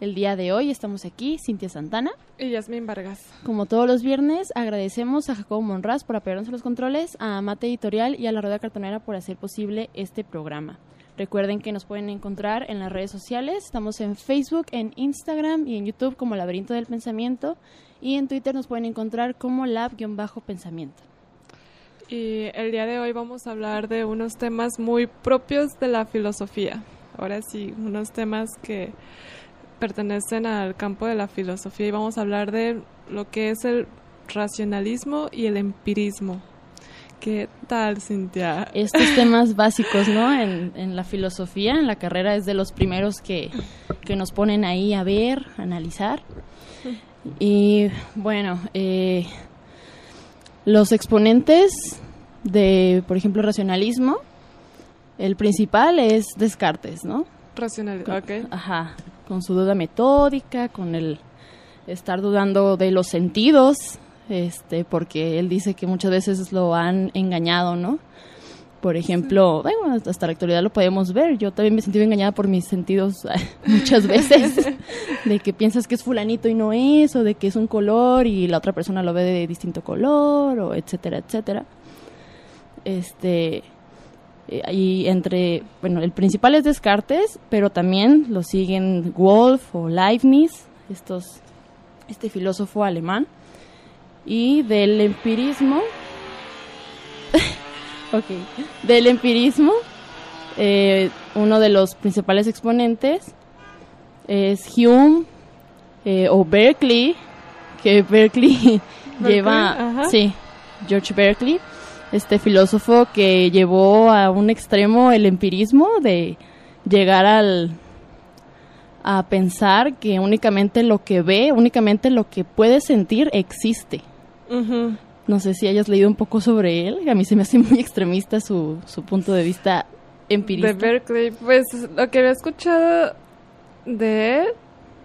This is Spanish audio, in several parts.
El día de hoy estamos aquí, Cintia Santana. Y Yasmín Vargas. Como todos los viernes, agradecemos a Jacobo Monraz por apoyarnos a los controles, a Mate Editorial y a la Rueda Cartonera por hacer posible este programa. Recuerden que nos pueden encontrar en las redes sociales. Estamos en Facebook, en Instagram y en YouTube como Laberinto del Pensamiento. Y en Twitter nos pueden encontrar como Lab-Pensamiento. Y el día de hoy vamos a hablar de unos temas muy propios de la filosofía. Ahora sí, unos temas que pertenecen al campo de la filosofía y vamos a hablar de lo que es el racionalismo y el empirismo. ¿Qué tal, Cintia? estos temas básicos, ¿no? En, en la filosofía, en la carrera, es de los primeros que, que nos ponen ahí a ver, a analizar. Y bueno, eh, los exponentes de, por ejemplo, racionalismo, el principal es Descartes, ¿no? Racionalismo, ok. Ajá, con su duda metódica, con el estar dudando de los sentidos, este, porque él dice que muchas veces lo han engañado, ¿no? Por ejemplo, bueno, hasta la actualidad lo podemos ver. Yo también me sentido engañada por mis sentidos muchas veces, de que piensas que es fulanito y no es, o de que es un color y la otra persona lo ve de distinto color, o etcétera, etcétera. Este, y entre, bueno, el principal es Descartes, pero también lo siguen Wolf o Leibniz, estos, este filósofo alemán. Y del empirismo, ok, del empirismo, eh, uno de los principales exponentes es Hume eh, o Berkeley, que Berkeley lleva, sí, George Berkeley, este filósofo que llevó a un extremo el empirismo de llegar al a pensar que únicamente lo que ve, únicamente lo que puede sentir existe. No sé si hayas leído un poco sobre él, a mí se me hace muy extremista su, su punto de vista empirista. De Berkeley, pues lo que había escuchado de él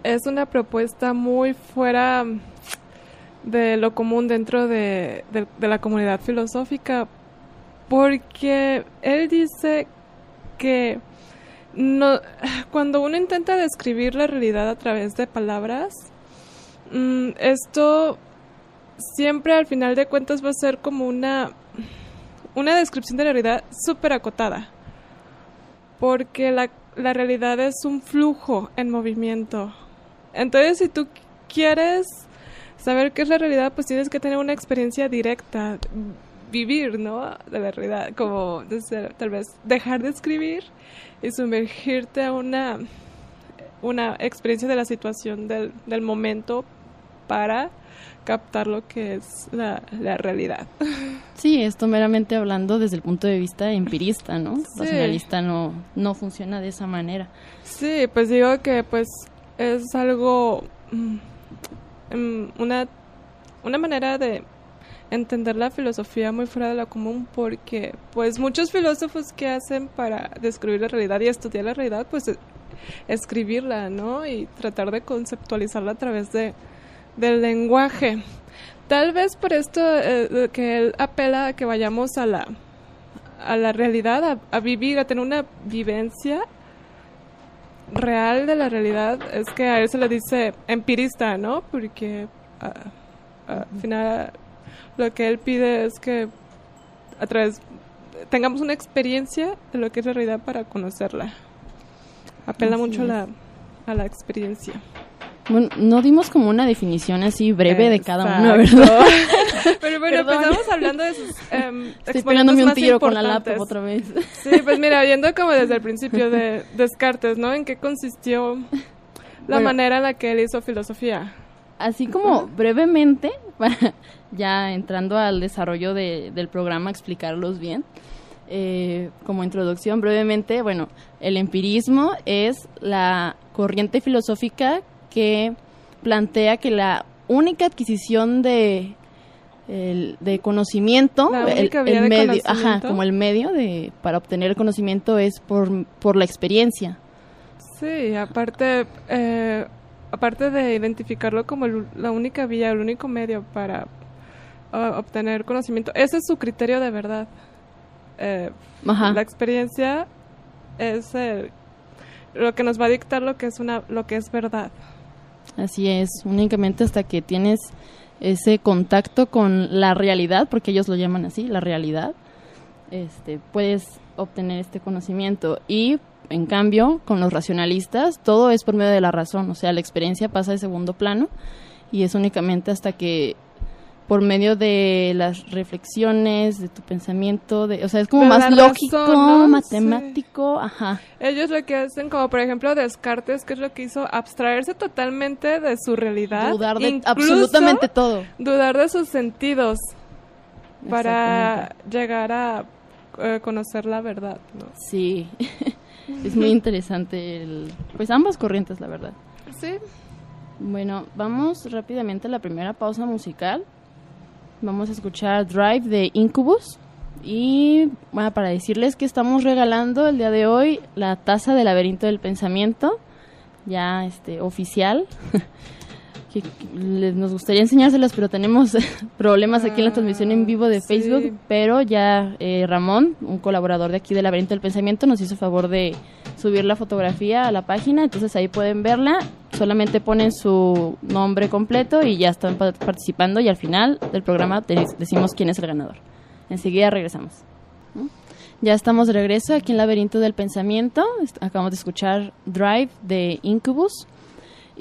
es una propuesta muy fuera de lo común dentro de, de- la comunidad filosófica, porque él dice que no, cuando uno intenta describir la realidad a través de palabras, mm, esto siempre al final de cuentas va a ser como una, una descripción de la realidad súper acotada porque la, la realidad es un flujo en movimiento. Entonces, si tú quieres saber qué es la realidad, pues tienes que tener una experiencia directa, vivir, ¿no? De la realidad, como desde- tal vez dejar de escribir y sumergirte a una, una experiencia de la situación del, del momento para captar lo que es la, la realidad. Sí, esto meramente hablando desde el punto de vista empirista, ¿no? Sí. Racionalista no, no funciona de esa manera. Sí, pues digo que pues es algo mm, una una manera de entender la filosofía muy fuera de la común porque pues muchos filósofos que hacen para describir la realidad y estudiar la realidad pues e- escribirla, ¿no? Y tratar de conceptualizarla a través de del lenguaje. Tal vez por esto eh, que él apela a que vayamos a la a la realidad, a vivir, a tener una vivencia real de la realidad es que a él se le dice empirista, ¿no? Porque ah, ah, al final lo que él pide es que a través tengamos una experiencia de lo que es la realidad para conocerla. Apela Así mucho a la, a la experiencia. Bueno, no dimos como una definición así breve de cada uno. ¿verdad? Pero bueno, Perdón. empezamos hablando de sus em, Estoy pegándome un tiro con la laptop otra vez. Sí, pues mira, viendo como desde el principio de Descartes, ¿no? ¿En qué consistió la Bueno. manera en la que él hizo filosofía? Así como brevemente, para ya entrando al desarrollo de- del programa, explicarlos bien. eh, como introducción, brevemente, bueno, el empirismo es la corriente filosófica que plantea que la única adquisición de el, de conocimiento, el, medio, ajá, como el medio de para obtener el conocimiento es por, por la experiencia. Sí, aparte, eh, aparte de identificarlo como el- la única vía, el único medio para obtener conocimiento, ese es su criterio de verdad. Eh, Ajá. La experiencia es lo que nos va a dictar lo que es una, lo que es verdad. Así es, únicamente hasta que tienes ese contacto con la realidad, porque ellos lo llaman así, la realidad, este, puedes obtener este conocimiento. Y en cambio, con los racionalistas, todo es por medio de la razón, o sea, la experiencia pasa de segundo plano y es únicamente hasta que por medio de las reflexiones, de tu pensamiento, de, o sea, es como De más lógico, razón, ¿no? matemático, ajá. Ellos lo que hacen, como por ejemplo Descartes, que es lo que hizo abstraerse totalmente de su realidad. Dudar de incluso absolutamente todo. Dudar de sus sentidos para llegar a eh, conocer la verdad, ¿no? Sí, es muy interesante, el, pues ambas corrientes, la verdad. Sí. Bueno, vamos rápidamente a la primera pausa musical. Vamos a escuchar Drive de Incubus. Y bueno, para decirles que estamos regalando el día de hoy la taza del laberinto del pensamiento, ya este oficial. que, que les- nos gustaría enseñárselas, pero tenemos problemas aquí en la transmisión en vivo de Ah, sí. Facebook. Pero ya eh, Ramón, un colaborador de aquí del laberinto del pensamiento, nos hizo favor de subir la fotografía a la página, entonces ahí pueden verla. Solamente ponen su nombre completo y ya están pa- participando y al final del programa decimos quién es el ganador. Enseguida regresamos. ¿Mm? Ya estamos de regreso aquí en Laberinto del Pensamiento. Acabamos de escuchar Drive de Incubus.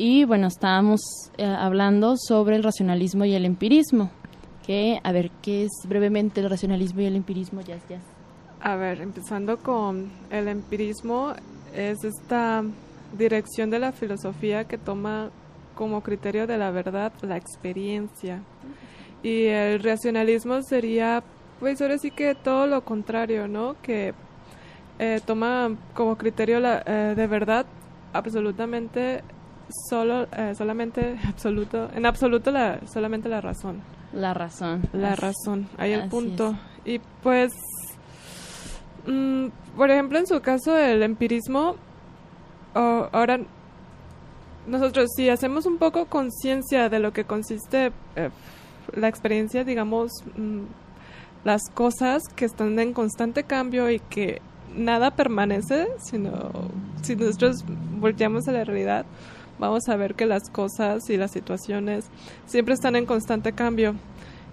Y bueno, estábamos eh, hablando sobre el racionalismo y el empirismo. Que, a ver, ¿qué es brevemente el racionalismo y el empirismo? Ya, ya. A ver, empezando con el empirismo, es esta dirección de la filosofía que toma como criterio de la verdad la experiencia. Y el racionalismo sería, pues ahora sí que todo lo contrario, ¿no? Que eh, toma como criterio la, eh, de verdad absolutamente solo, eh, solamente absoluto, en absoluto la, solamente la razón. La razón. La Así- razón, ahí el punto. Y pues, mm, por ejemplo, en su caso, el empirismo, ahora nosotros si hacemos un poco conciencia de lo que consiste eh, la experiencia, digamos, mm, las cosas que están en constante cambio y que nada permanece, sino si nosotros volteamos a la realidad, vamos a ver que las cosas y las situaciones siempre están en constante cambio.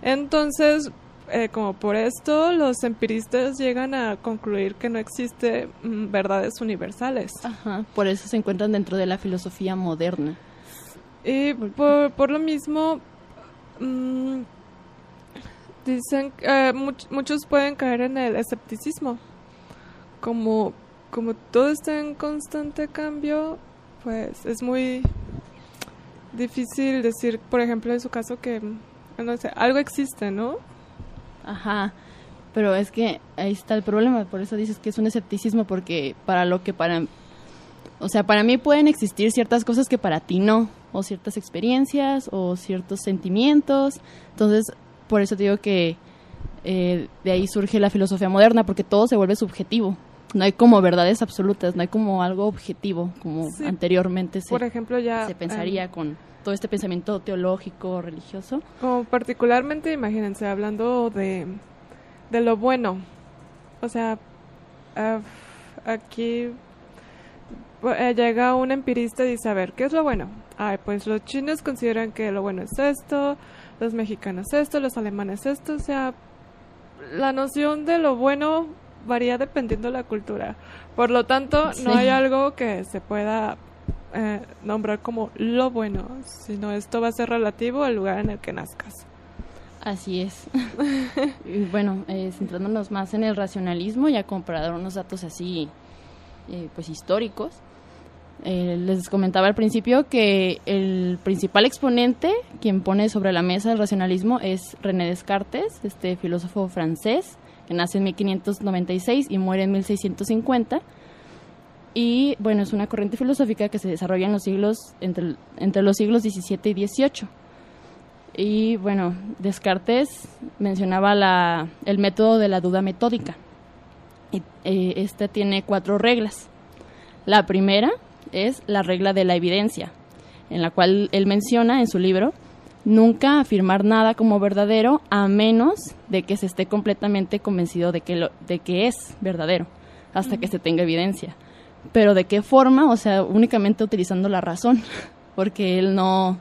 Entonces, eh, como por esto, los empiristas llegan a concluir que no existe mm, verdades universales. Ajá, por eso se encuentran dentro de la filosofía moderna. Y por, por lo mismo, mm, dicen eh, much- muchos pueden caer en el escepticismo. Como, como todo está en constante cambio, pues es muy difícil decir, por ejemplo, en su caso, que no sé, algo existe, ¿no? Ajá, pero es que ahí está el problema, por eso dices que es un escepticismo, porque para lo que para... O sea, para mí pueden existir ciertas cosas que para ti no, o ciertas experiencias, o ciertos sentimientos, entonces por eso te digo que eh, de ahí surge la filosofía moderna, porque todo se vuelve subjetivo. No hay como verdades absolutas, no hay como algo objetivo, como Sí. anteriormente se, Por ejemplo, ya... se pensaría em, con todo este pensamiento teológico, religioso. Como particularmente, imagínense, hablando de, de lo bueno. O sea, aquí eh, llega un empirista y dice, a ver, ¿qué es lo bueno? Ay, pues los chinos consideran que lo bueno es esto, los mexicanos esto, los alemanes esto. O sea, la noción de lo bueno varía dependiendo de la cultura. Por lo tanto, no hay algo que se pueda eh, nombrar como lo bueno, sino esto va a ser relativo al lugar en el que nazcas. Así es. Y bueno, eh, centrándonos más en el racionalismo, ya como para dar unos datos así, eh, pues históricos. eh, les comentaba al principio que el principal exponente, quien pone sobre la mesa el racionalismo, es René Descartes, este filósofo francés, que nace en 1596 y muere en 1650. y bueno, es una corriente filosófica que se desarrolla en los siglos, entre, los siglos XVII y XVIII. Y bueno, Descartes mencionaba el método de la duda metódica. Y, eh, este tiene cuatro reglas. La primera es la regla de la evidencia, en la cual él menciona en su libro nunca afirmar nada como verdadero a menos de que se esté completamente convencido de que, lo, de que es verdadero, hasta que se tenga evidencia. Pero de qué forma, o sea, únicamente utilizando la razón, porque él no,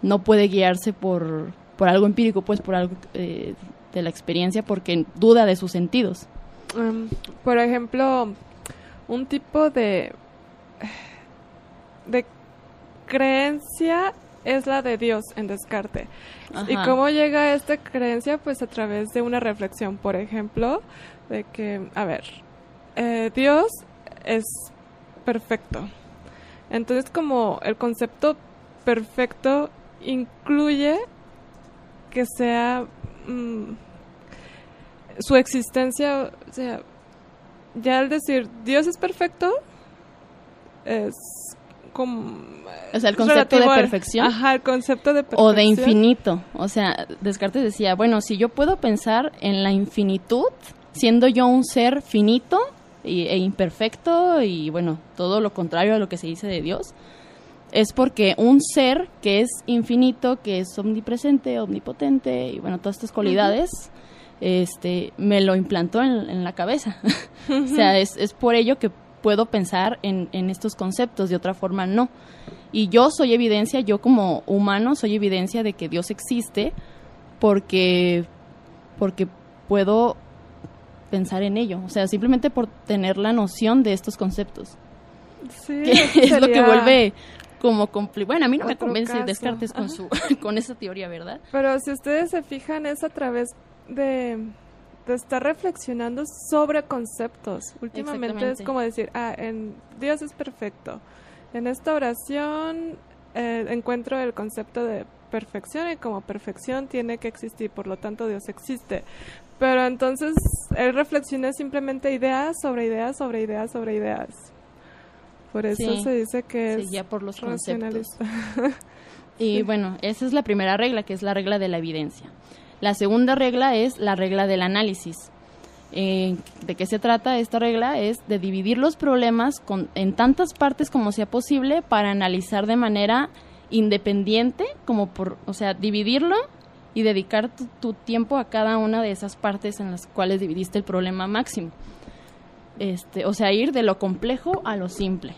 no puede guiarse por, por algo empírico, pues por algo eh, de la experiencia, porque duda de sus sentidos. Um, por ejemplo, un tipo de, de creencia es la de Dios en Descarte. ¿Y cómo llega a esta creencia? Pues a través de una reflexión, por ejemplo, de que, a ver, eh, Dios es perfecto. Entonces como el concepto perfecto incluye que sea mm, su existencia, o sea, ya al decir Dios es perfecto, es como... O sea, el concepto de perfección. Ajá, el concepto de perfección. O de infinito. O sea, Descartes decía, bueno, si yo puedo pensar en la infinitud, siendo yo un ser finito, e imperfecto y bueno, todo lo contrario a lo que se dice de Dios, es porque un ser que es infinito, que es omnipresente, omnipotente y bueno, todas estas cualidades, este, me lo implantó en, la cabeza. o sea, es, es, por ello que puedo pensar en, en estos conceptos, de otra forma no. Y yo soy evidencia, yo como humano soy evidencia de que Dios existe porque, porque puedo pensar en ello, o sea, simplemente por tener la noción de estos conceptos. Sí, es lo que vuelve como bueno, a mí no me convence Descartes con su con esa teoría, ¿verdad? Pero si ustedes se fijan es a través de, estar reflexionando sobre conceptos. Últimamente es como decir, ah, en Dios es perfecto. En esta oración eh, encuentro el concepto de perfección y como perfección tiene que existir, por lo tanto Dios existe. Pero entonces él reflexiona simplemente ideas sobre ideas sobre ideas sobre ideas. Por eso se dice que es ya por los conceptos. y bueno, esa es la primera regla, que es la regla de la evidencia. La segunda regla es la regla del análisis. Eh, ¿De qué se trata esta regla? Es de dividir los problemas con, en tantas partes como sea posible para analizar de manera independiente, como por, o sea, dividirlo y dedicar tu, tiempo a cada una de esas partes en las cuales dividiste el problema máximo. Este, o sea, ir de lo complejo a lo simple.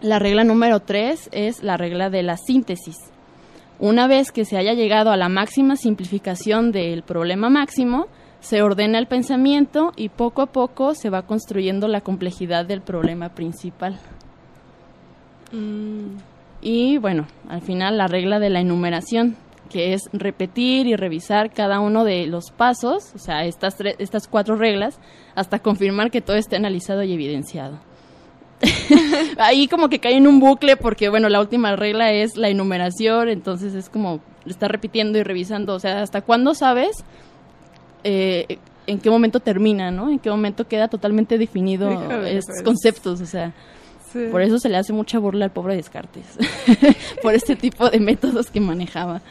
La regla número tres es la regla de la síntesis. Una vez que se haya llegado a la máxima simplificación del problema máximo, se ordena el pensamiento y poco a poco se va construyendo la complejidad del problema principal. Mm. Y bueno, al final la regla de la enumeración que es repetir y revisar cada uno de los pasos, o sea, estas, estas cuatro reglas, hasta confirmar que todo esté analizado y evidenciado. Ahí como que cae en un bucle porque, bueno, la última regla es la enumeración, entonces es como estar repitiendo y revisando, o sea, hasta cuándo sabes eh, en qué momento termina, ¿no? En qué momento queda totalmente definido estos conceptos, o sea. Por eso se le hace mucha burla al pobre Descartes, por este tipo de métodos que manejaba.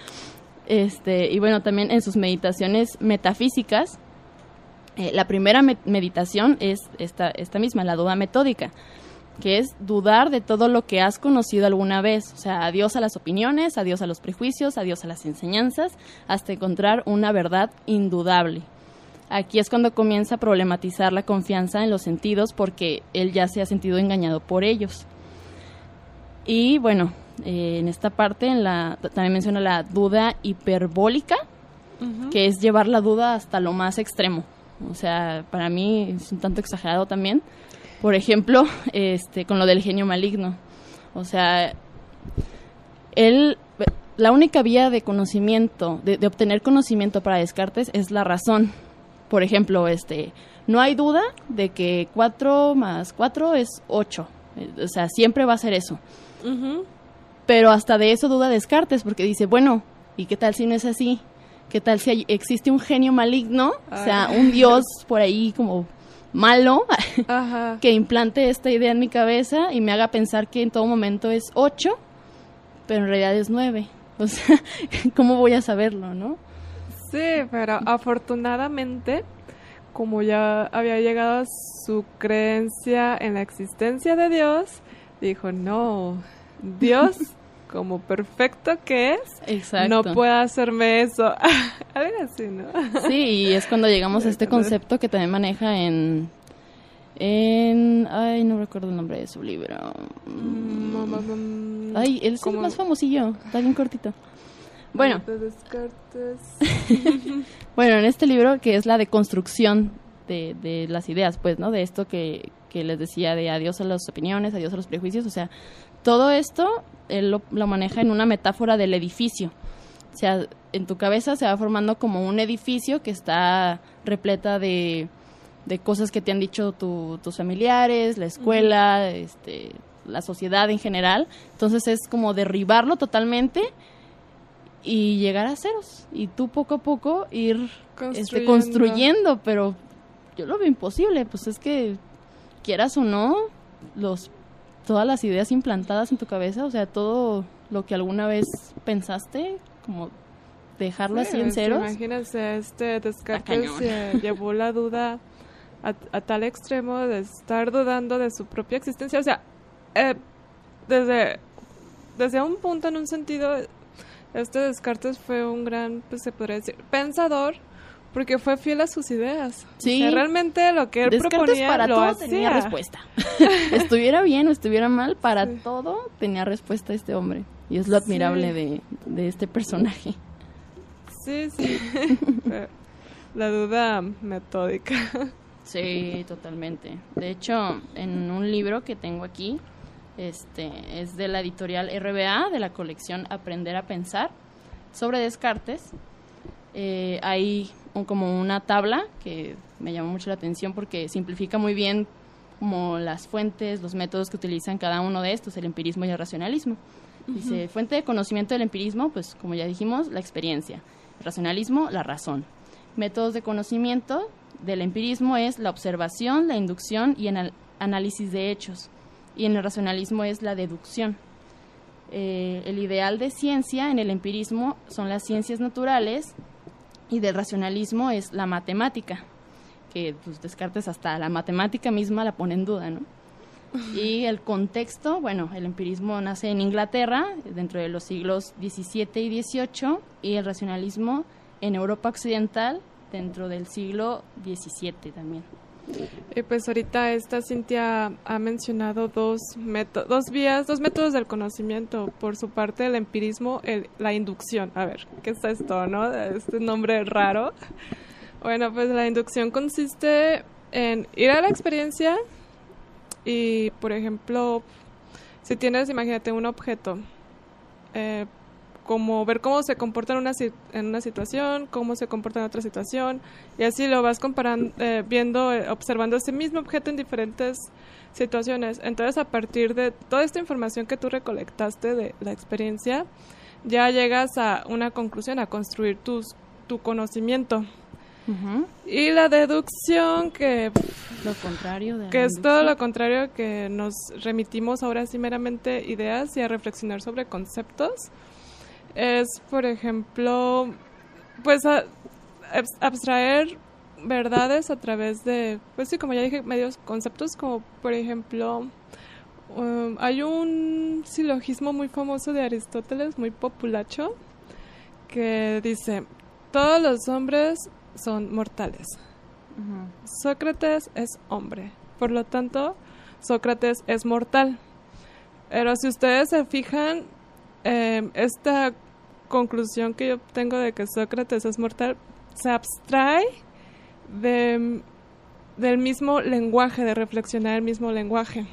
Este, y bueno, también en sus meditaciones metafísicas, eh, la primera meditación es esta, esta misma, la duda metódica, que es dudar de todo lo que has conocido alguna vez, o sea, adiós a las opiniones, adiós a los prejuicios, adiós a las enseñanzas, hasta encontrar una verdad indudable. Aquí es cuando comienza a problematizar la confianza en los sentidos porque él ya se ha sentido engañado por ellos. Y bueno, eh, en esta parte en la, también menciona la duda hiperbólica, que es llevar la duda hasta lo más extremo. O sea, para mí es un tanto exagerado también. Por ejemplo, este, con lo del genio maligno. O sea, él, la única vía de conocimiento, de, de obtener conocimiento para Descartes es la razón por ejemplo, este, no hay duda de que 4 más 4 es 8. O sea, siempre va a ser eso. Pero hasta de eso duda Descartes, porque dice, bueno, ¿y qué tal si no es así? ¿Qué tal si existe un genio maligno? O sea, un dios por ahí como malo Ajá. que implante esta idea en mi cabeza y me haga pensar que en todo momento es 8, pero en realidad es 9. O sea, ¿cómo voy a saberlo, no? Sí, pero afortunadamente, como ya había llegado a su creencia en la existencia de Dios, dijo, no, Dios, como perfecto que es, Exacto. no puede hacerme eso. Algo así, ¿no? Sí, y es cuando llegamos a este concepto que también maneja en... En... Ay, no recuerdo el nombre de su libro. Mm, Ay, él es el como- más famosillo, está bien cortito. Bueno. Bueno, en este libro que es la deconstrucción de, de las ideas, pues, ¿no? De esto que, que les decía de adiós a las opiniones, adiós a los prejuicios, o sea, todo esto él lo, lo maneja en una metáfora del edificio. O sea, en tu cabeza se va formando como un edificio que está repleta de, de cosas que te han dicho tu- tus familiares, la escuela, este, la sociedad en general. Entonces es como derribarlo totalmente y llegar a ceros. Y tú poco a poco ir este, Construyendo. construyendo, pero yo lo veo imposible, pues es que quieras o no, los todas las ideas implantadas en tu cabeza, o sea, todo lo que alguna vez pensaste, como dejarlo Sí, así en ceros. Imagínense, este Descartes llevó la duda a, a tal extremo de estar dudando de su propia existencia. O sea, eh, desde, desde un punto, en un sentido, este Descartes fue un gran, pues se podría decir, pensador, porque fue fiel a sus ideas. Sí. O sea, realmente lo que él Descartes proponía para lo todo hacía. tenía respuesta. estuviera bien o estuviera mal, para Sí. todo tenía respuesta este hombre. Y es lo admirable Sí. de, de este personaje. Sí, sí. La duda metódica. Sí, totalmente. De hecho, en un libro que tengo aquí, este, es de la editorial RBA, de la colección Aprender a Pensar, sobre Descartes. Eh, hay un- como una tabla que me llamó mucho la atención porque simplifica muy bien como las fuentes, los métodos que utilizan cada uno de estos, el empirismo y el racionalismo. Dice, fuente de conocimiento del empirismo, pues como ya dijimos, la experiencia. El racionalismo, la razón. Métodos de conocimiento del empirismo es la observación, la inducción y el análisis de hechos. Y en el racionalismo es la deducción. Eh, el ideal de ciencia en el empirismo son las ciencias naturales y del racionalismo es la matemática, que pues, Descartes hasta la matemática misma la pone en duda, ¿no? Y el contexto, bueno, el empirismo nace en Inglaterra dentro de los siglos XVII y XVIII y el racionalismo en Europa Occidental dentro del siglo XVII también. Y pues ahorita esta Cintia ha mencionado dos dos vías, dos métodos del conocimiento. Por su parte, el empirismo, la inducción. A ver, ¿qué es esto, no? Este nombre raro. Bueno, pues la inducción consiste en ir a la experiencia y, por ejemplo, si tienes, imagínate, un objeto, eh, como ver cómo se comporta en una, en una situación, cómo se comporta en otra situación, y así lo vas comparando, eh, viendo, eh, observando ese mismo objeto en diferentes situaciones. Entonces, a partir de toda esta información que tú recolectaste de la experiencia, ya llegas a una conclusión, a construir tus, tu conocimiento. Y la deducción, que, Lo contrario de la que es todo lo contrario, que nos remitimos ahora sí meramente ideas y a reflexionar sobre conceptos, es, por ejemplo, pues a- abstraer verdades a través de, pues sí, como ya dije, medios conceptos como, por ejemplo, um, hay un silogismo muy famoso de Aristóteles, muy populacho, que dice, todos los hombres son mortales. Sócrates es hombre, por lo tanto, Sócrates es mortal. Pero si ustedes se fijan, eh, esta conclusión que yo tengo de que Sócrates es mortal se abstrae de, del mismo lenguaje, de reflexionar el mismo lenguaje.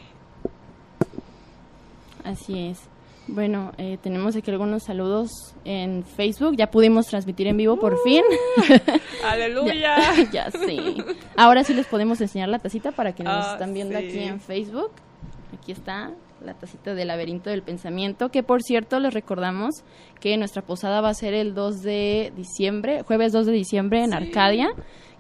Así es. Bueno, eh, tenemos aquí algunos saludos en Facebook. Ya pudimos transmitir en vivo por fin. ¡Aleluya! ya sí. Ahora sí les podemos enseñar la tacita para quienes nos Ah, están viendo sí. aquí en Facebook. Aquí está. La tacita del laberinto del pensamiento, que por cierto les recordamos que nuestra posada va a ser el 2 de diciembre, jueves 2 de diciembre en Arcadia.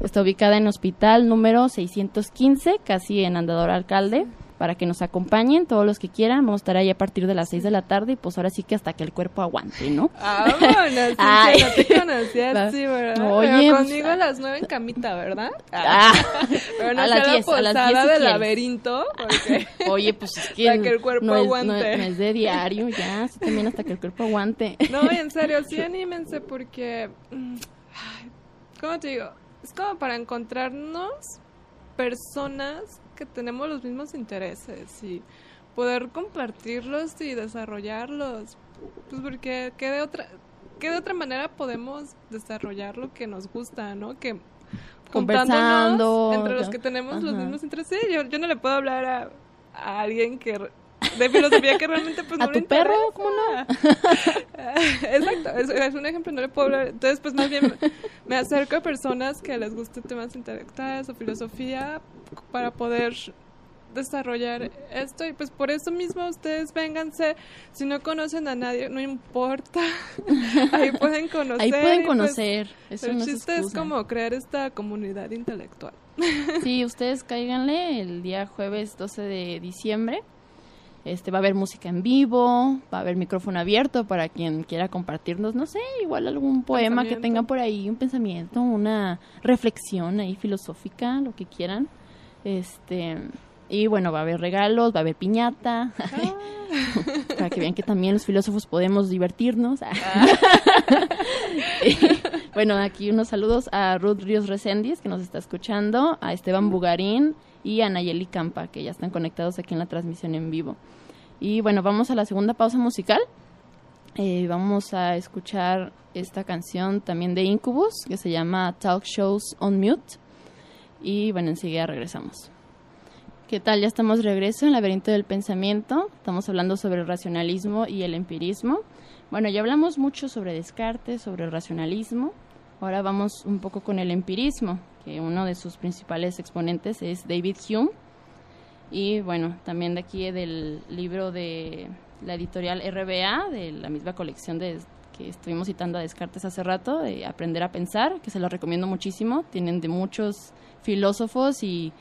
Está ubicada en hospital número 615, casi en Andador Alcalde para que nos acompañen todos los que quieran. Vamos a estar ahí a partir de las 6 de la tarde y pues ahora sí que hasta que el cuerpo aguante, ¿no? Ah, bueno, sí, no te conocía sí, ¿verdad? Oye, Pero pues, conmigo a las 9 en camita, ¿verdad? Ah, pero no a las 10, a las 10 del laberinto, porque Oye, pues es que, hasta que el cuerpo no es, aguante. No, es de diario, ya, sí, también hasta que el cuerpo aguante. No, en serio, sí anímense porque, mm, ¿cómo te digo? Es como para encontrarnos personas que tenemos los mismos intereses y poder compartirlos y desarrollarlos. Pues porque ¿qué de otra, qué de otra manera podemos desarrollar lo que nos gusta, ¿no? Que conversando entre los que tenemos los mismos intereses. yo, yo no le puedo hablar a, a alguien que de filosofía que realmente pues ¿A no tu le perro? ¿Cómo no? Exacto, es, es un ejemplo, no le puedo hablar. Entonces, pues más bien me acerco a personas que les guste temas intelectuales o filosofía para poder desarrollar esto y pues por eso mismo ustedes vénganse si no conocen a nadie no importa ahí pueden conocer Ahí pueden pues, conocer. Eso el no chiste es como crear esta comunidad intelectual Sí, ustedes cáiganle el día jueves 12 de diciembre. Este va a haber música en vivo, va a haber micrófono abierto para quien quiera compartirnos, no sé, igual algún poema que tengan por ahí, un pensamiento, una reflexión ahí filosófica, lo que quieran. Este, y bueno, va a haber regalos, va a haber piñata, para que vean que también los filósofos podemos divertirnos. Y, bueno, aquí unos saludos a Ruth Ríos Reséndiz, que nos está escuchando, a Esteban Bugarín y a Nayeli Campa, que ya están conectados aquí en la transmisión en vivo. Y bueno, vamos a la segunda pausa musical. Eh, vamos a escuchar esta canción también de Incubus, que se llama Talk Shows on Mute. Y bueno, enseguida regresamos. ¿Qué tal? Ya estamos de regreso en Laberinto del Pensamiento. Estamos hablando sobre el racionalismo y el empirismo. Bueno, ya hablamos mucho sobre Descartes, sobre el racionalismo. Ahora vamos un poco con el empirismo, que uno de sus principales exponentes es David Hume. Y bueno, también de aquí del libro de la editorial RBA, de la misma colección de que estuvimos citando a Descartes hace rato, de Aprender a Pensar, que se lo recomiendo muchísimo. Tienen de muchos filósofos y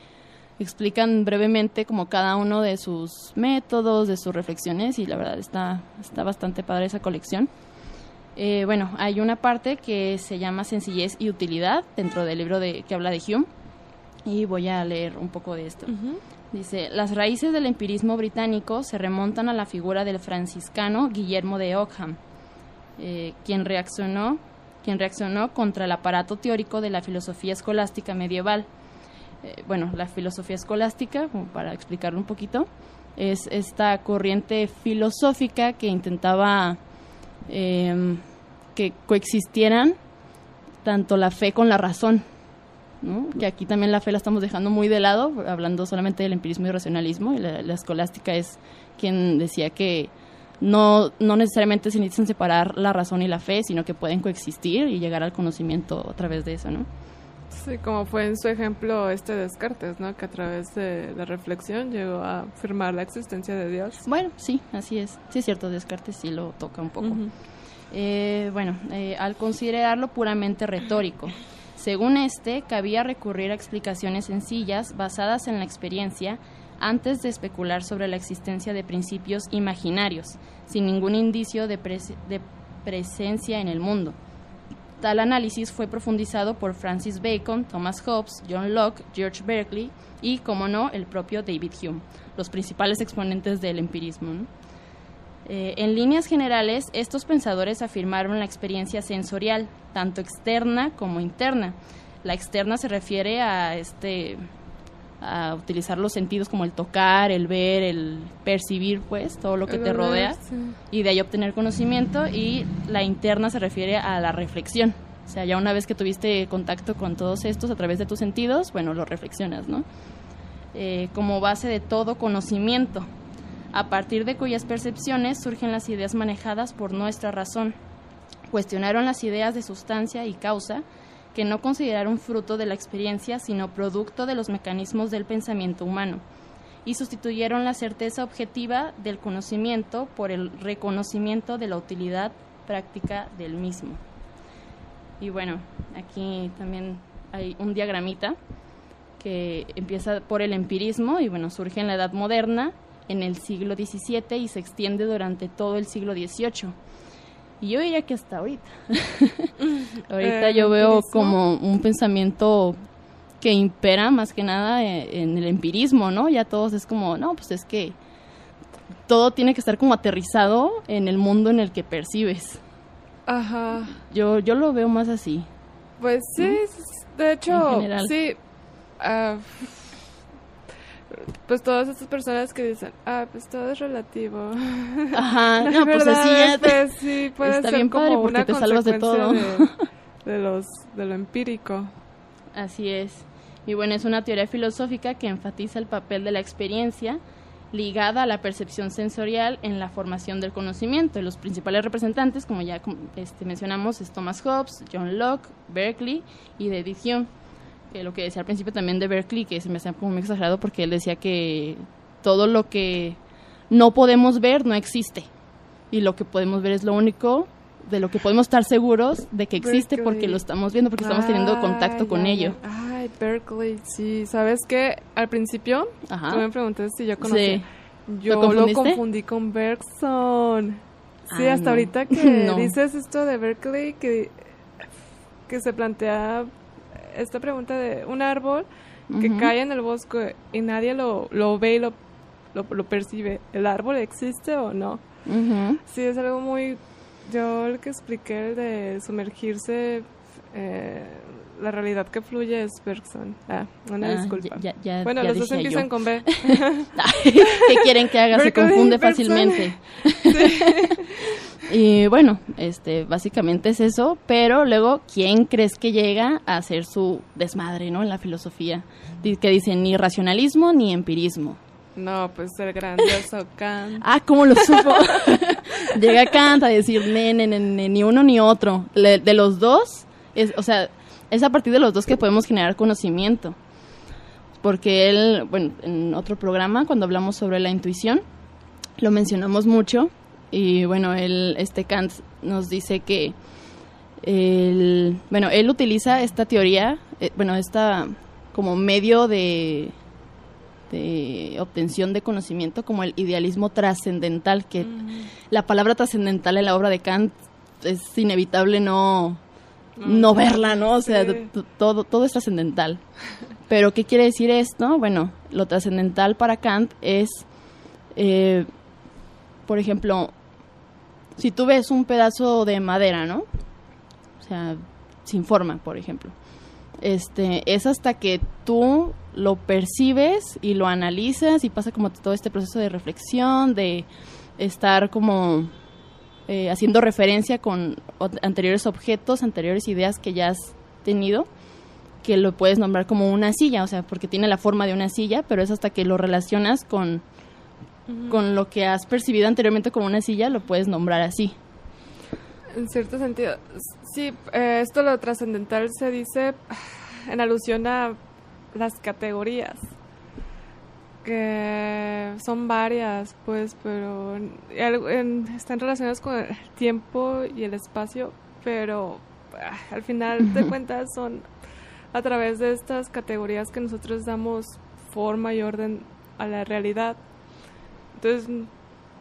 explican brevemente como cada uno de sus métodos, de sus reflexiones y la verdad está, está bastante padre esa colección. Eh, bueno, hay una parte que se llama sencillez y utilidad dentro del libro de, que habla de Hume y voy a leer un poco de esto. Dice, las raíces del empirismo británico se remontan a la figura del franciscano Guillermo de Ockham, eh, quien reaccionó quien reaccionó contra el aparato teórico de la filosofía escolástica medieval. Eh, bueno, la filosofía escolástica, como para explicarlo un poquito, es esta corriente filosófica que intentaba eh, que coexistieran tanto la fe con la razón, ¿no? que aquí también la fe la estamos dejando muy de lado, hablando solamente del empirismo y racionalismo, y la, la escolástica es quien decía que no, no necesariamente se necesitan separar la razón y la fe, sino que pueden coexistir y llegar al conocimiento a través de eso, ¿no? Sí, como fue en su ejemplo este Descartes, ¿no? Que a través de la reflexión llegó a afirmar la existencia de Dios. Bueno, sí, así es. Sí es cierto, Descartes sí lo toca un poco. Ujú. Eh, bueno, eh, al considerarlo puramente retórico. Según este, cabía recurrir a explicaciones sencillas basadas en la experiencia antes de especular sobre la existencia de principios imaginarios, sin ningún indicio de, pres- de presencia en el mundo. Tal análisis fue profundizado por Francis Bacon, Thomas Hobbes, John Locke, George Berkeley y, como no, el propio David Hume, los principales exponentes del empirismo. Eh, en líneas generales, estos pensadores afirmaron la experiencia sensorial, tanto externa como interna. La externa se refiere a este a utilizar los sentidos como el tocar, el ver, el percibir, pues, todo lo que te rodea sí. y de ahí obtener conocimiento y la interna se refiere a la reflexión. O sea, ya una vez que tuviste contacto con todos estos a través de tus sentidos, bueno, lo reflexionas, ¿no? Eh, como base de todo conocimiento, a partir de cuyas percepciones surgen las ideas manejadas por nuestra razón. Cuestionaron las ideas de sustancia y causa que no consideraron fruto de la experiencia, sino producto de los mecanismos del pensamiento humano. y sustituyeron la certeza objetiva del conocimiento por el reconocimiento de la utilidad práctica del mismo. Y bueno, aquí también hay un diagramita que empieza por el empirismo y bueno, surge en la Edad Moderna, en el siglo XVII y se extiende durante todo el siglo XVIII. Y yo diría que hasta ahorita. ahorita yo veo como un pensamiento que impera más que nada eh, en el empirismo, ¿no? Ya todos es como, no, pues es que todo tiene que estar como aterrizado en el mundo en el que percibes. Ajá. Yo, yo lo veo más así. Pues sí, de hecho, sí. Uh, pues todas estas personas que dicen, ah, pues todo es relativo. Ajá, no, pues así ya pues, sí, puede está ser bien como padre porque una te salvas de todo. De, de, los, de lo empírico. Así es. Y bueno, es una teoría filosófica que enfatiza el papel de la experiencia ligada a la percepción sensorial en la formación del conocimiento. Y los principales representantes, como ya este, mencionamos, es Thomas Hobbes, John Locke, Berkeley y de Hume que lo que decía al principio también de Berkeley, que se me hacía como muy exagerado porque él decía que todo lo que no podemos ver no existe y lo que podemos ver es lo único de lo que podemos estar seguros de que existe porque lo estamos viendo, porque estamos teniendo contacto con ello. Ay, Berkeley, sí. ¿Sabes qué? Al principio tú me preguntaste si yo conocía. Yo ¿Lo, confundí con Bergson. Sí, hasta ahorita que dices esto de Berkeley, que, que se plantea esta pregunta de un árbol que cae en el bosque y nadie lo, lo ve y lo, lo, percibe, ¿el árbol existe o no? Sí, es algo muy... Yo el que expliqué de sumergirse, eh, la realidad que fluye es Bergson. Ah, una ah, disculpa. Ya, bueno, los dos empiezan con B. ¿Qué quieren que haga? Se confunde fácilmente. Y bueno, este, básicamente es eso, pero luego, ¿quién crees que llega a hacer su desmadre, ¿no? En la filosofía, que dicen ni racionalismo ni empirismo. No, pues el grandioso Kant. ah, ¿cómo lo supo? llega Kant a decir, ni uno ni otro. de los dos, es, o sea, es a partir de los dos que podemos generar conocimiento. Porque él, bueno, en otro programa, cuando hablamos sobre la intuición, lo mencionamos mucho. Y bueno, él, este Kant nos dice que, el, bueno, él utiliza esta teoría, eh, bueno, esta como medio de, de obtención de conocimiento como el idealismo trascendental, que la palabra trascendental en la obra de Kant es inevitable no, no verla, ¿no? O sea, todo, todo es trascendental. Pero, ¿qué quiere decir esto? Bueno, lo trascendental para Kant es, eh, por ejemplo, si tú ves un pedazo de madera, ¿no? O sea, sin forma, por ejemplo. Este, es hasta que tú lo percibes y lo analizas y pasa como todo este proceso de reflexión, de estar como eh, haciendo referencia con anteriores objetos, anteriores ideas que ya has tenido, que lo puedes nombrar como una silla, o sea, porque tiene la forma de una silla, pero es hasta que lo relacionas con con lo que has percibido anteriormente como una silla, lo puedes nombrar así. En cierto sentido, sí, eh, esto lo trascendental se dice en alusión a las categorías, que son varias, pues, pero están relacionadas con el tiempo y el espacio, pero ah, al final de cuentas son a través de estas categorías que nosotros damos forma y orden a la realidad. Entonces,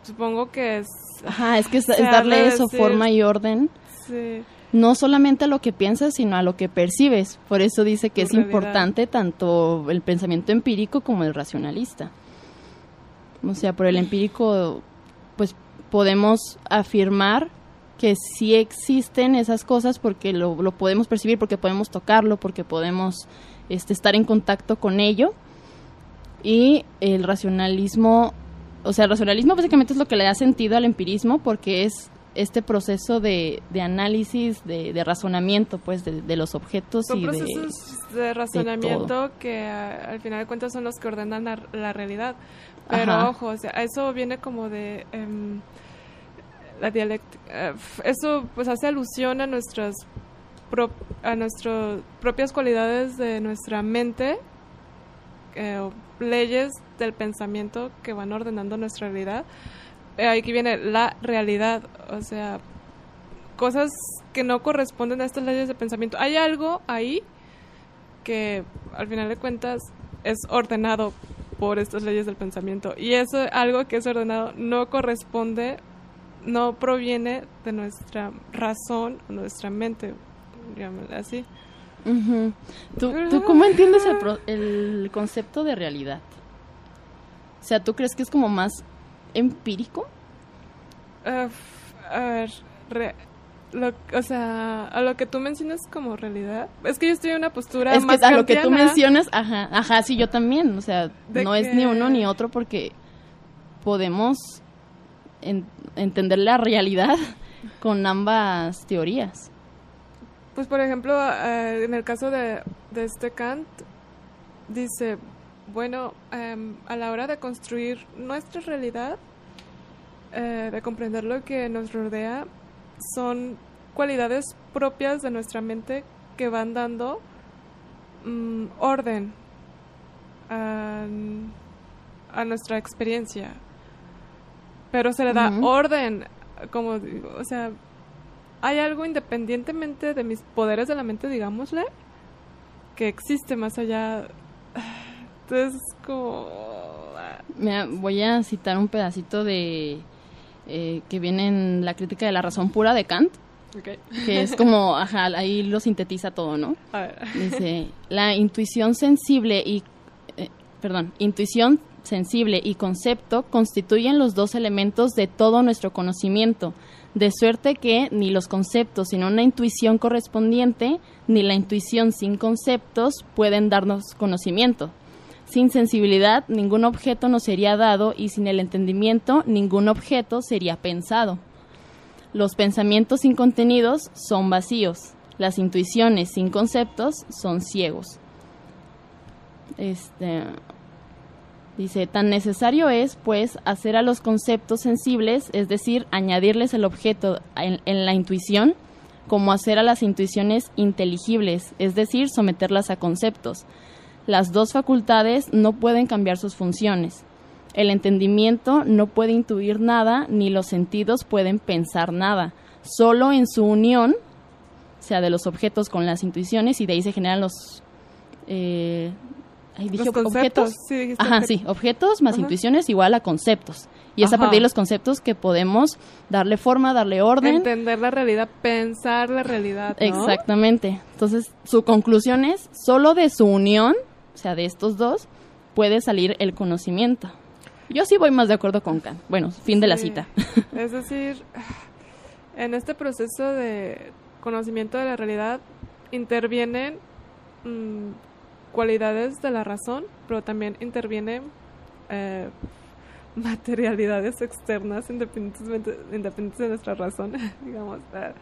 supongo que es... Ajá, es que es, darle eso, forma y orden. Sí. No solamente a lo que piensas, sino a lo que percibes. Por eso dice que es importante tanto el pensamiento empírico como el racionalista. O sea, por el empírico, pues podemos afirmar que sí existen esas cosas porque lo, lo podemos percibir, porque podemos tocarlo, porque podemos este, estar en contacto con ello. Y el racionalismo o sea, el racionalismo básicamente es lo que le da sentido al empirismo porque es este proceso de, de análisis, de, de, razonamiento, pues, de, los objetos son y procesos de, razonamiento que al final de cuentas son los que ordenan la, realidad. Pero ojo, o sea, eso viene como de em, la dialéctica. Eh, eso pues hace alusión a nuestras a nuestras propias cualidades de nuestra mente. Eh, leyes del pensamiento que van ordenando nuestra realidad. Eh, aquí viene la realidad, o sea, cosas que no corresponden a estas leyes de pensamiento. Hay algo ahí que al final de cuentas es ordenado por estas leyes del pensamiento y eso algo que es ordenado no corresponde no proviene de nuestra razón o nuestra mente así ¿Tú, ¿Tú, cómo entiendes el, el concepto de realidad? O sea, ¿tú crees que es como más empírico? A ver, o sea, a lo que tú mencionas como realidad. Es que yo estoy en una postura es que a lo que tú mencionas, ajá, ajá, sí, yo también. O sea, no es ni uno ni otro porque podemos entender la realidad con ambas teorías. Pues, por ejemplo, eh, en el caso de, de, este Kant, dice, bueno, em, a la hora de construir nuestra realidad, eh, de comprender lo que nos rodea, son cualidades propias de nuestra mente que van dando mm, orden a, nuestra experiencia. Pero se le da orden, como digo, o sea, hay algo independientemente de mis poderes de la mente, digámosle, que existe más allá. Entonces, como... Mira, voy a citar un pedacito de eh, que viene en la crítica de la razón pura de Kant, que es como, ajá, ahí lo sintetiza todo, ¿no? Dice, la intuición sensible y, eh, perdón, intuición sensible y concepto constituyen los dos elementos de todo nuestro conocimiento, de suerte que ni los conceptos sin una intuición correspondiente, ni la intuición sin conceptos pueden darnos conocimiento. Sin sensibilidad, ningún objeto nos sería dado y sin el entendimiento, ningún objeto sería pensado. Los pensamientos sin contenidos son vacíos. Las intuiciones sin conceptos son ciegos. Este, dice, tan necesario es, pues, hacer a los conceptos sensibles, es decir, añadirles el objeto en la intuición, como hacer a las intuiciones inteligibles, es decir, someterlas a conceptos las dos facultades no pueden cambiar sus funciones. El entendimiento no puede intuir nada, ni los sentidos pueden pensar nada. Solo en su unión, o sea, de los objetos con las intuiciones, y de ahí se generan los... Eh, dije objetos. Sí, Ajá, sí, objetos más intuiciones igual a conceptos. Y es a partir de los conceptos que podemos darle forma, darle orden. Entender la realidad, pensar la realidad. Exactamente. Entonces, su conclusión es, solo de su unión o sea, de estos dos, puede salir el conocimiento. Yo sí voy más de acuerdo con Kant. Bueno, fin de la cita. Es decir, en este proceso de conocimiento de la realidad intervienen mm, cualidades de la razón, pero también intervienen eh, materialidades externas independientemente, independientes de nuestra razón, digamos. Eh,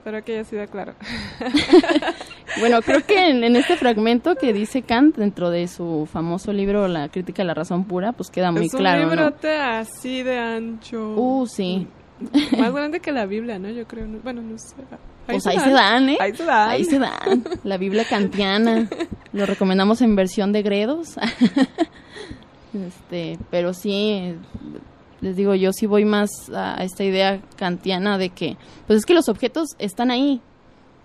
Espero que haya sido claro. bueno, creo que en, este fragmento que dice Kant dentro de su famoso libro La crítica de la razón pura, pues queda muy claro. Es un librote así de ancho. Uh, sí. Más grande que la Biblia, ¿no? Yo creo. Bueno, no sé. Ahí pues ahí se dan, ¿eh? Ahí se dan. Ahí se dan. La Biblia kantiana. Lo recomendamos en versión de Gredos. este, pero sí, les digo, yo sí voy más a esta idea kantiana de que, pues es que los objetos están ahí,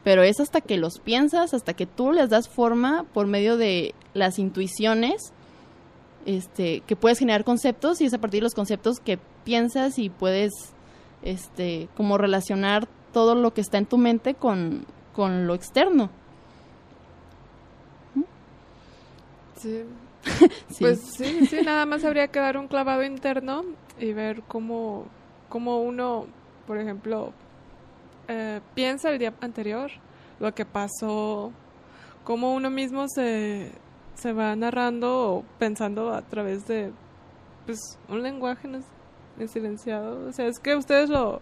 pero es hasta que los piensas, hasta que tú les das forma por medio de las intuiciones, este, que puedes generar conceptos y es a partir de los conceptos que piensas y puedes, este, como relacionar todo lo que está en tu mente con, con lo externo. Sí. Pues sí, sí, nada más habría que dar un clavado interno y ver cómo, cómo uno, por ejemplo, eh, piensa el día anterior, lo que pasó, cómo uno mismo se, se va narrando o pensando a través de pues un lenguaje no silenciado. O sea, es que ustedes lo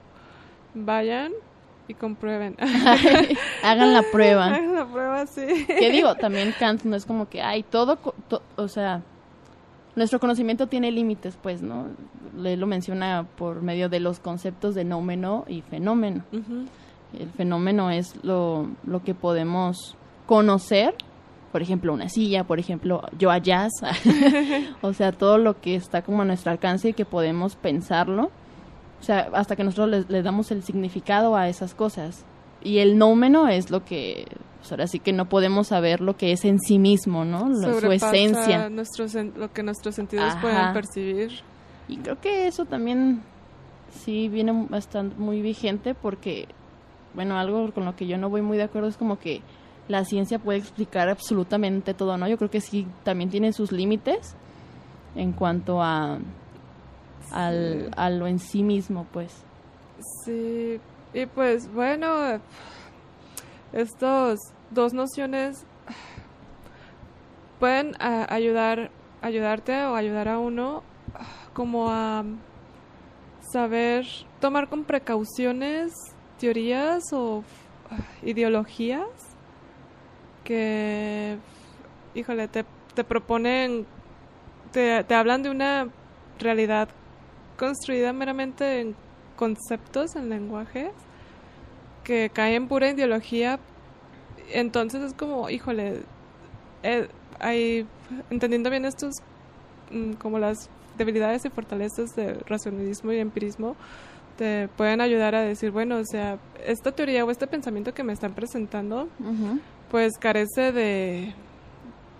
vayan y comprueben. Hagan la prueba. Hagan la prueba, sí. Que digo, también Kant no es como que hay todo, o sea, nuestro conocimiento tiene límites, pues, ¿no? Le lo menciona por medio de los conceptos de nómeno y fenómeno. El fenómeno es lo, lo que podemos conocer por ejemplo, una silla, por ejemplo, yo a jazz, o sea, todo lo que está como a nuestro alcance y que podemos pensarlo, o sea, hasta que nosotros le, damos el significado a esas cosas. Y el nómeno es lo que, pues ahora sí que no podemos saber lo que es en sí mismo, ¿no? su esencia. lo que nuestros sentidos pueden percibir. Y creo que eso también sí viene bastante muy vigente porque, bueno, algo con lo que yo no voy muy de acuerdo es como que la ciencia puede explicar absolutamente todo, ¿no? Yo creo que sí también tiene sus límites en cuanto a, al, a lo en sí mismo, pues. Sí, y pues bueno, estos dos nociones pueden ayudar ayudarte o ayudar a uno como a saber tomar con precauciones teorías o ideologías que, híjole, te, te proponen, te, te hablan de una realidad construida meramente en conceptos, en lenguaje, que caen en pura ideología. Entonces es como, híjole, eh, hay, entendiendo bien estos, mm, como las debilidades y fortalezas del racionalismo y empirismo te pueden ayudar a decir, bueno, o sea, esta teoría o este pensamiento que me están presentando, pues carece de,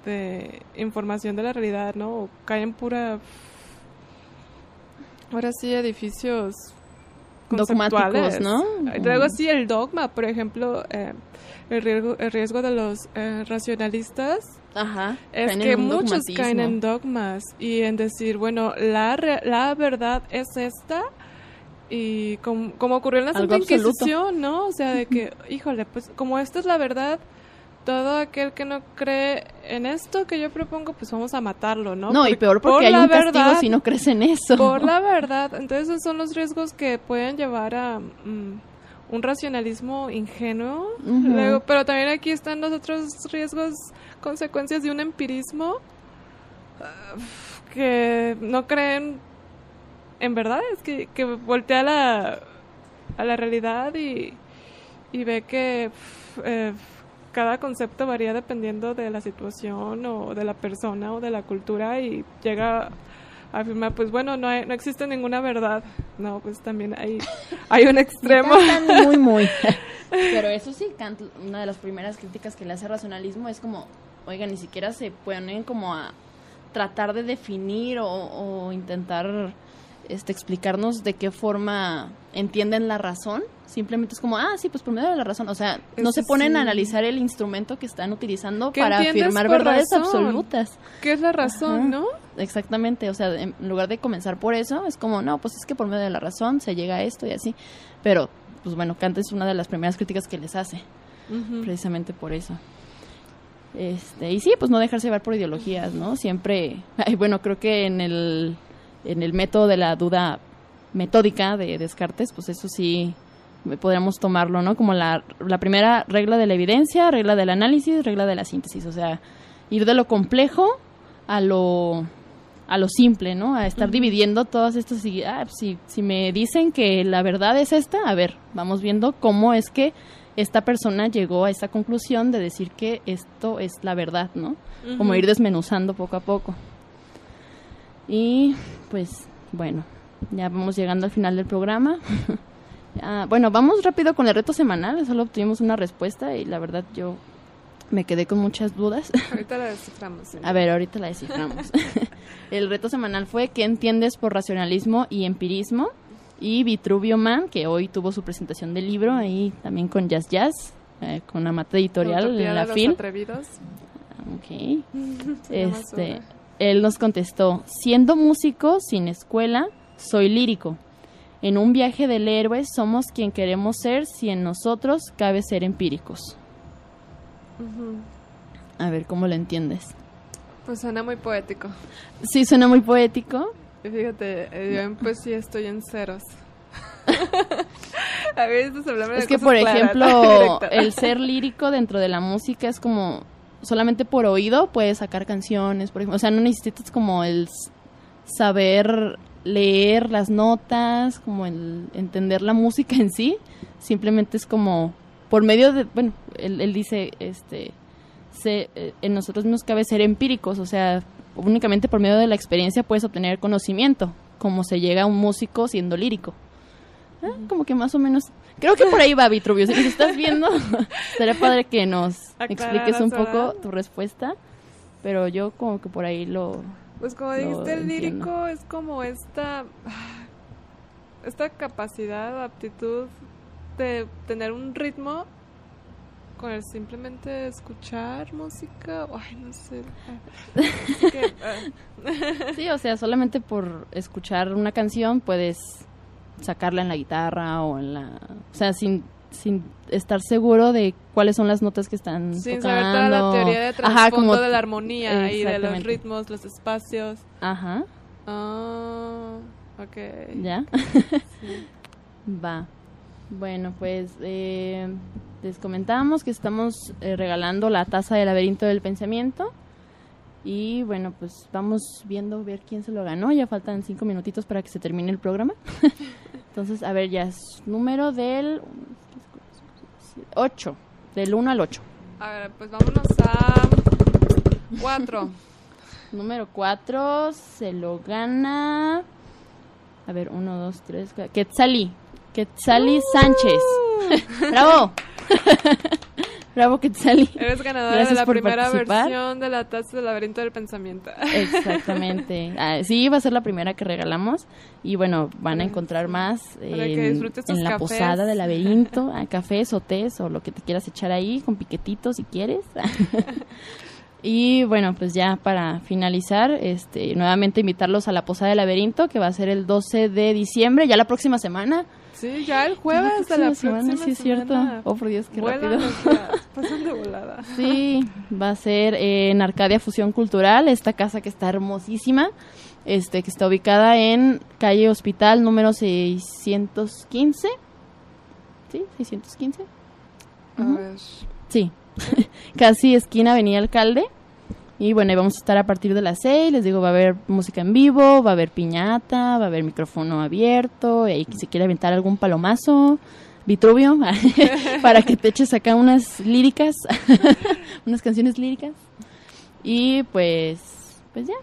de información de la realidad, ¿no? O cae en pura... Ahora sí, edificios dogmáticos, ¿no? Luego sí, el dogma, por ejemplo, eh, el, riesgo, el riesgo de los eh, racionalistas Ajá, es que muchos caen en dogmas y en decir, bueno, la, la verdad es esta y como, ocurrió en la Santa Inquisición, ¿no? O sea, de que, híjole, pues como esta es la verdad, todo aquel que no cree en esto que yo propongo, pues vamos a matarlo, ¿no? No, y peor porque hay un castigo si no crees en eso. Por la verdad, entonces esos son los riesgos que pueden llevar a... Mm, un racionalismo ingenuo, Luego, pero también aquí están los otros riesgos, consecuencias de un empirismo uh, que no creen en verdad, es que, que voltea a la, a la realidad y, y ve que eh, cada concepto varía dependiendo de la situación o de la persona o de la cultura y llega afirma, pues bueno, no, no existe ninguna verdad. No, pues también hay, hay un extremo. muy, muy. Pero eso sí, Kant, una de las primeras críticas que le hace racionalismo es como, oiga, ni siquiera se ponen como a tratar de definir o, o intentar este, explicarnos de qué forma entienden la razón. Simplemente es como, ah, sí, pues por medio de la razón. O sea, no se ponen a analizar el instrumento que están utilizando para afirmar verdades absolutas. ¿Qué es la razón, no? Exactamente. O sea, en lugar de comenzar por eso, es como, no, pues es que por medio de la razón se llega a esto y así. Pero, pues bueno, Kant es una de las primeras críticas que les hace. Precisamente por eso. Este, y sí, pues no dejarse llevar por ideologías, ¿no? Siempre, bueno, creo que en el en el método de la duda metódica de Descartes, pues eso sí podríamos tomarlo, ¿no? Como la, la primera regla de la evidencia, regla del análisis, regla de la síntesis, o sea, ir de lo complejo a lo a lo simple, ¿no? A estar dividiendo todas estas ah, si, si me dicen que la verdad es esta, a ver, vamos viendo cómo es que esta persona llegó a esta conclusión de decir que esto es la verdad, ¿no? Como ir desmenuzando poco a poco. Y pues bueno, ya vamos llegando al final del programa. bueno, vamos rápido con el reto semanal, solo obtuvimos una respuesta y la verdad yo me quedé con muchas dudas. Ahorita la desciframos. A ver, ahorita la desciframos. el reto semanal fue ¿qué entiendes por racionalismo y empirismo? Y Vitruvio Man, que hoy tuvo su presentación del libro ahí también con Jazz Jazz, eh, con Amate Editorial en la FIL. Ok. este, él nos contestó, siendo músico sin escuela, soy lírico. En un viaje del héroe somos quien queremos ser si en nosotros cabe ser empíricos. A ver, ¿cómo lo entiendes? Pues suena muy poético. Sí, suena muy poético. Fíjate, eh, yo en poesía estoy en ceros. A veces hablamos es que, por ejemplo, el ser lírico dentro de la música es como solamente por oído puedes sacar canciones, por ejemplo. O sea, no necesitas como el saber leer las notas, como el entender la música en sí. Simplemente es como por medio de, bueno, él, dice, este, se, eh, en nosotros mismos cabe ser empíricos, o sea, únicamente por medio de la experiencia puedes obtener conocimiento, como se llega a un músico siendo lírico. Como que más o menos. Creo que por ahí va Vitruvio. Si nos estás viendo, sería padre que nos expliques un poco tu respuesta. Pero yo como que por ahí lo. Pues como dijiste, el lírico es como esta. Esta capacidad, aptitud de tener un ritmo con el simplemente escuchar música, ay, no sé. Ah. sí, o sea, solamente por escuchar una canción puedes sacarla en la guitarra o en la... O sea, sin, sin estar seguro de cuáles son las notas que están sin saber toda la teoría de trasfondo de la armonía y de los ritmos, los espacios. Ajá. Ah, ok. ¿Ya? Va. Bueno, pues eh, les comentamos que estamos eh, regalando la taza del laberinto del pensamiento. Y bueno, pues vamos viendo ver quién se lo ganó. Ya faltan cinco minutitos para que se termine el programa. Entonces, a ver, ya es número del 8, del 1 al 8. A ver, pues vámonos a 4. número 4 se lo gana. A ver, 1, 2, 3. Quetzali. Quetzali uh. Sánchez. ¡Bravo! Bravo, Quetzali. Eres ganadora de la primera versión de la taza del laberinto del pensamiento. Exactamente. Ah, sí, va a ser la primera que regalamos. Y bueno, van a encontrar más en, la posada del laberinto. A cafés o tés o lo que te quieras echar ahí, con piquetitos si quieres. y bueno, pues ya para finalizar, este, nuevamente invitarlos a la posada del laberinto, que va a ser el 12 de diciembre, ya la próxima semana. Sí, ya el jueves de la semana, sí es cierto. Oh, por Dios, qué rápido. pasan de volada. Sí, va a ser en Arcadia Fusión Cultural, esta casa que está hermosísima, este que está ubicada en calle Hospital número 615. ¿Sí? 615. A ver. Sí. Casi esquina Avenida Alcalde. Y bueno, vamos a estar a partir de las 6, les digo, va a haber música en vivo, va a haber piñata, va a haber micrófono abierto, y ahí si quiere aventar algún palomazo, Vitruvio, para que te eches acá unas líricas, unas canciones líricas. Y pues, pues ya.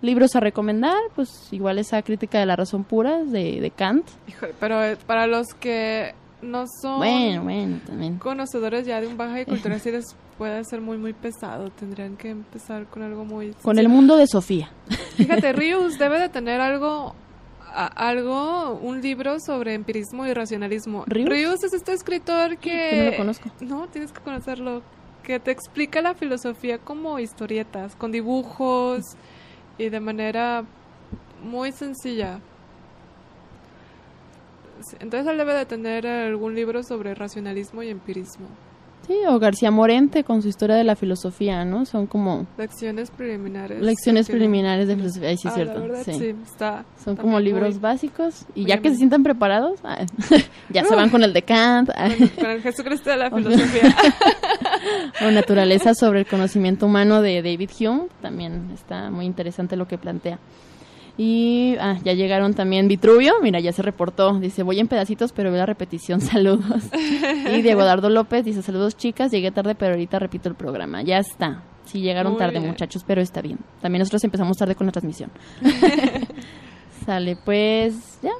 Libros a recomendar, pues igual esa crítica de la razón pura de, de Kant. Pero eh, para los que no son bueno, bueno, también. conocedores ya de un baja y cultura, sí les puede ser muy, muy pesado. Tendrían que empezar con algo muy... Con el mundo de Sofía. Fíjate, Rius debe de tener algo algo, un libro sobre empirismo y racionalismo. ¿Rius? es este escritor que... no lo conozco. No, tienes que conocerlo. Que te explica la filosofía como historietas, con dibujos y de manera muy sencilla. Entonces él debe de tener algún libro sobre racionalismo y empirismo. Sí, o García Morente con su historia de la filosofía, ¿no? Son como... Lecciones preliminares. Lecciones preliminares de filosofía, sí, ah, cierto. sí. está, Son como libros básicos y ya que se sientan preparados, ah, ya se van con el de Kant. con, el Jesucristo de la filosofía. o Naturaleza sobre el conocimiento humano de David Hume, también está muy interesante lo que plantea. Y ah, ya llegaron también Vitruvio, mira, ya se reportó, dice, voy en pedacitos, pero veo la repetición, saludos. y Diego Dardo López dice, saludos chicas, llegué tarde, pero ahorita repito el programa. Ya está. Sí, llegaron tarde muchachos, pero está bien. También nosotros empezamos tarde con la transmisión. Sale, pues ya,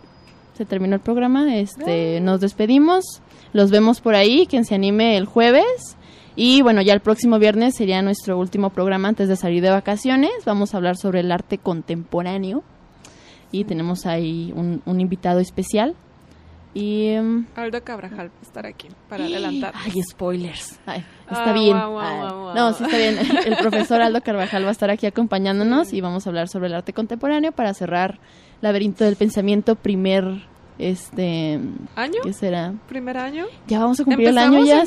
se terminó el programa, este, nos despedimos, los vemos por ahí, quien se anime el jueves. Y bueno, ya el próximo viernes sería nuestro último programa antes de salir de vacaciones. Vamos a hablar sobre el arte contemporáneo. Y tenemos ahí un, invitado especial. Y, em, Aldo Cabrajal a estar aquí para adelantar. Ay, spoilers. está ah, bien. no, sí está bien. El profesor Aldo Carvajal va a estar aquí acompañándonos y vamos a hablar sobre el arte contemporáneo para cerrar Laberinto del Pensamiento, primer este año qué será primer año ya vamos a cumplir el año ya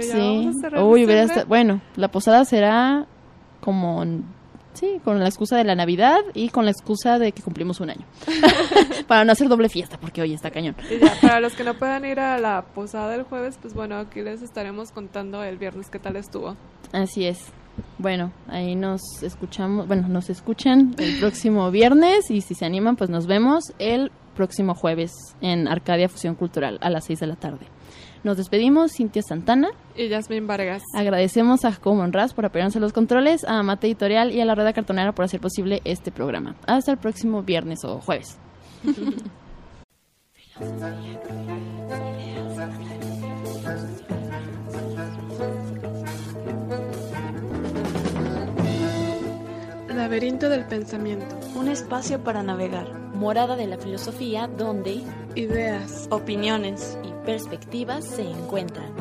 sí uy bueno la posada será como sí con la excusa de la navidad y con la excusa de que cumplimos un año. Para no hacer doble fiesta porque hoy está cañón. Para los que no puedan ir a la posada el jueves pues bueno aquí les estaremos contando el viernes qué tal estuvo. Así es. Bueno, ahí nos escuchamos, bueno, nos escuchan el próximo viernes y si se animan, pues nos vemos el próximo jueves en Arcadia Fusión Cultural a las 6 de la tarde. Nos despedimos, Cintia Santana. Y Yasmin Vargas. Agradecemos a Jacobo Monraz por apoyarnos en los controles, a Mate Editorial y a la Rueda Cartonera por hacer posible este programa. Hasta el próximo viernes o jueves. Laberinto del pensamiento. Un espacio para navegar morada de la filosofía donde ideas, opiniones y perspectivas se encuentran.